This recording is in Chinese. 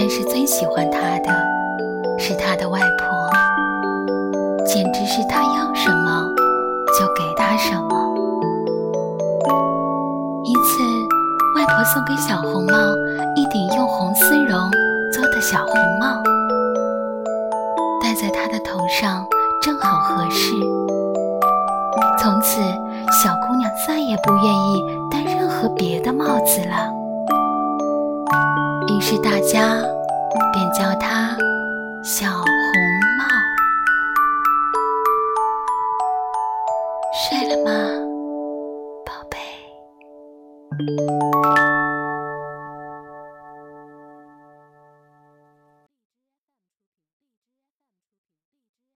但是最喜欢她的是她的外婆，简直是她要什么就给她什么。一次，外婆送给小红帽一顶用红丝绒做的小红帽，戴在她的头上正好合适。从此，小姑娘再也不愿意戴任何别的帽子了。于是大家便叫她小红帽。睡了吗，宝贝？